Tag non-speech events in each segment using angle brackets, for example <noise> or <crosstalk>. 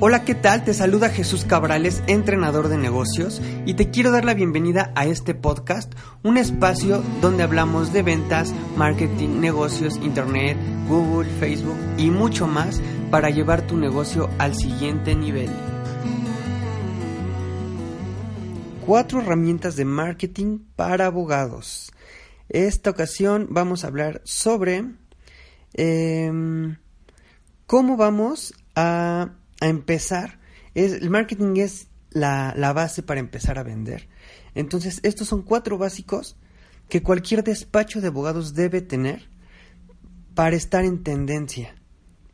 Hola, ¿qué tal? Te saluda Jesús Cabrales, entrenador de negocios, y te quiero dar la bienvenida a este podcast, un espacio donde hablamos de ventas, marketing, negocios, internet, Google, Facebook y mucho más para llevar tu negocio al siguiente nivel. Cuatro herramientas de marketing para abogados. Esta ocasión vamos a hablar sobre em, cómo vamos a a empezar, es, el marketing es la, la base para empezar a vender. Entonces, estos son cuatro básicos que cualquier despacho de abogados debe tener para estar en tendencia.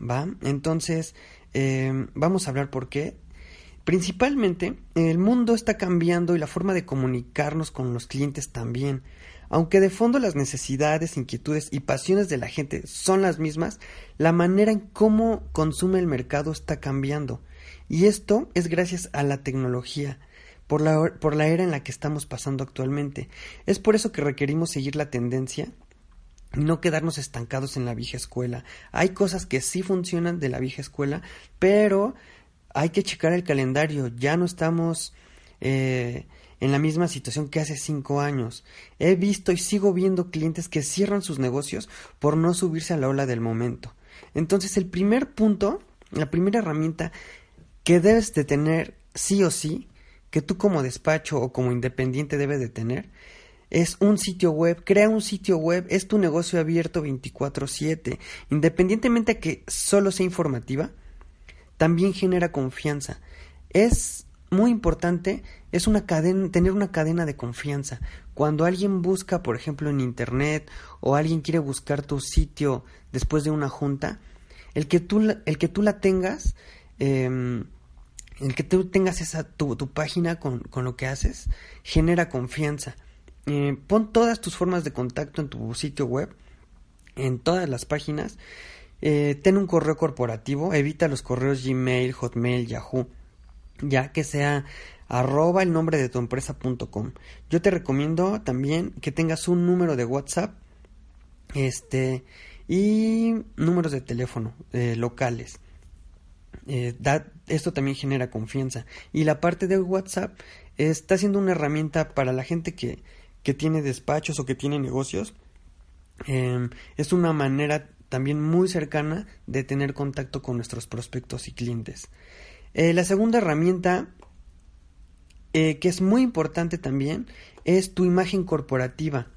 ¿Va? Entonces, eh, vamos a hablar por qué. Principalmente, el mundo está cambiando y la forma de comunicarnos con los clientes también. Aunque de fondo las necesidades, inquietudes y pasiones de la gente son las mismas, la manera en cómo consume el mercado está cambiando. Y esto es gracias a la tecnología, por la, por la era en la que estamos pasando actualmente. Es por eso que requerimos seguir la tendencia y no quedarnos estancados en la vieja escuela. Hay cosas que sí funcionan de la vieja escuela, pero hay que checar el calendario. Ya no estamos... Eh, en la misma situación que hace cinco años. He visto y sigo viendo clientes que cierran sus negocios por no subirse a la ola del momento. Entonces el primer punto, la primera herramienta que debes de tener sí o sí, que tú como despacho o como independiente debes de tener, es un sitio web. Crea un sitio web, es tu negocio abierto 24/7. Independientemente de que solo sea informativa, también genera confianza. Es muy importante es una cadena, tener una cadena de confianza. Cuando alguien busca, por ejemplo, en internet o alguien quiere buscar tu sitio después de una junta, el que tú, la tengas, em, el que tú tengas esa, tu, tu página con, con, lo que haces, genera confianza. Eh, pon todas tus formas de contacto en tu sitio web, en todas las páginas. Eh, ten un correo corporativo, evita los correos Gmail, Hotmail, Yahoo ya que sea arroba el nombre de tu empresa.com. Yo te recomiendo también que tengas un número de WhatsApp este y números de teléfono eh, locales. Eh, esto también genera confianza. Y la parte de WhatsApp está siendo una herramienta para la gente que, que tiene despachos o que tiene negocios. Em, es una manera también muy cercana de tener contacto con nuestros prospectos y clientes. Eh, la segunda herramienta, eh, que es muy importante también, es tu imagen corporativa.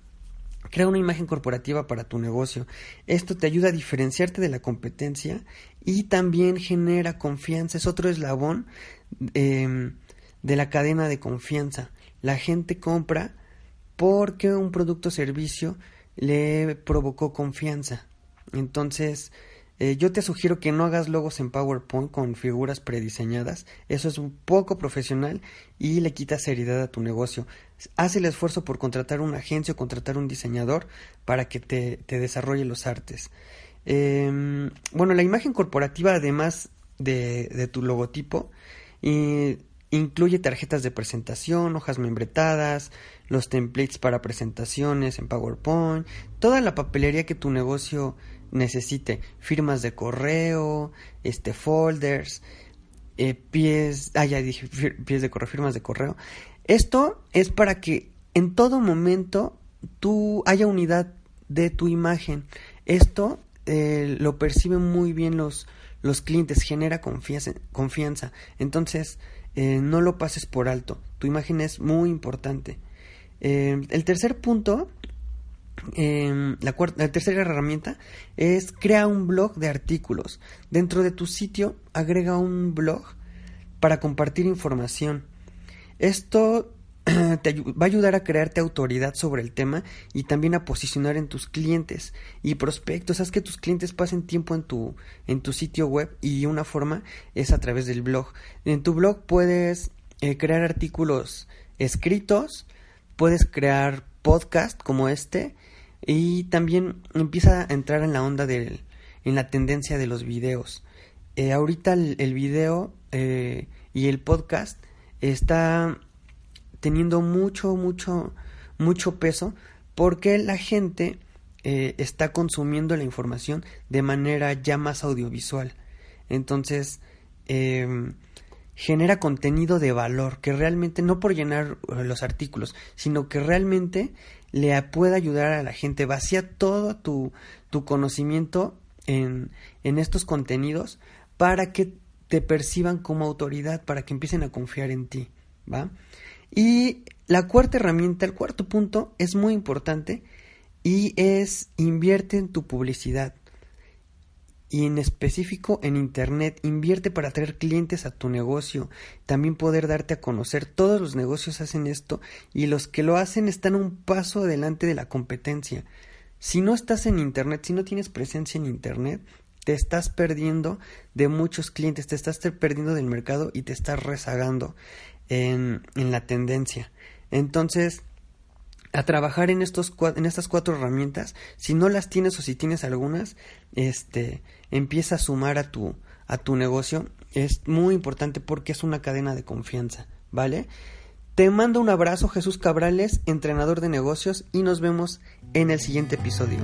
Crea una imagen corporativa para tu negocio. Esto te ayuda a diferenciarte de la competencia y también genera confianza. Es otro eslabón em, de la cadena de confianza. La gente compra porque un producto o servicio le provocó confianza. Entonces, eh, yo te sugiero que no hagas logos en PowerPoint con figuras prediseñadas. Eso es un poco profesional y le quita seriedad a tu negocio. Haz el esfuerzo por contratar una agencia o contratar un diseñador para que te, desarrolle los artes. Em, bueno, la imagen corporativa, además de, de tu logotipo, incluye tarjetas de presentación, hojas membretadas, los templates para presentaciones en PowerPoint, toda la papelería que tu negocio necesite firmas de correo, este folders, eh, pies, ah pies de correo, firmas de correo. Esto es para que en todo momento tú haya unidad de tu imagen. Esto eh, lo perciben muy bien los, los clientes, genera confianza. Entonces, eh, no lo pases por alto. Tu imagen es muy importante. el tercer punto Em, la, tercera herramienta es crea un blog de artículos. Dentro de tu sitio agrega un blog para compartir información. Esto <clears throat> te va a ayudar a crearte autoridad sobre el tema y también a posicionar en tus clientes y prospectos. Haz que tus clientes pasen tiempo en tu, en tu sitio web y una forma es a través del blog. En tu blog puedes eh, crear artículos escritos, puedes crear podcast como este y también empieza a entrar en la onda del, en la tendencia de los videos. Eh, ahorita el, video eh, y el podcast está teniendo mucho, mucho, mucho peso porque la gente eh, está consumiendo la información de manera ya más audiovisual. Entonces, em, genera contenido de valor que realmente, no por llenar los artículos, sino que realmente le pueda ayudar a la gente. Vacía todo tu, tu conocimiento en, en estos contenidos para que te perciban como autoridad, para que empiecen a confiar en ti. ¿Va? Y la cuarta herramienta, el cuarto punto es muy importante y es invierte en tu publicidad. Y en específico en Internet, invierte para atraer clientes a tu negocio, también poder darte a conocer. Todos los negocios hacen esto y los que lo hacen están un paso adelante de la competencia. Si no estás en Internet, si no tienes presencia en Internet, te estás perdiendo de muchos clientes, te estás perdiendo del mercado y te estás rezagando en, la tendencia. Entonces, a trabajar en, estos, en estas cuatro herramientas, si no las tienes o si tienes algunas, este, empieza a sumar a tu, a tu negocio. Es muy importante porque es una cadena de confianza, ¿vale? Te mando un abrazo, Jesús Cabrales, entrenador de negocios, y nos vemos en el siguiente episodio.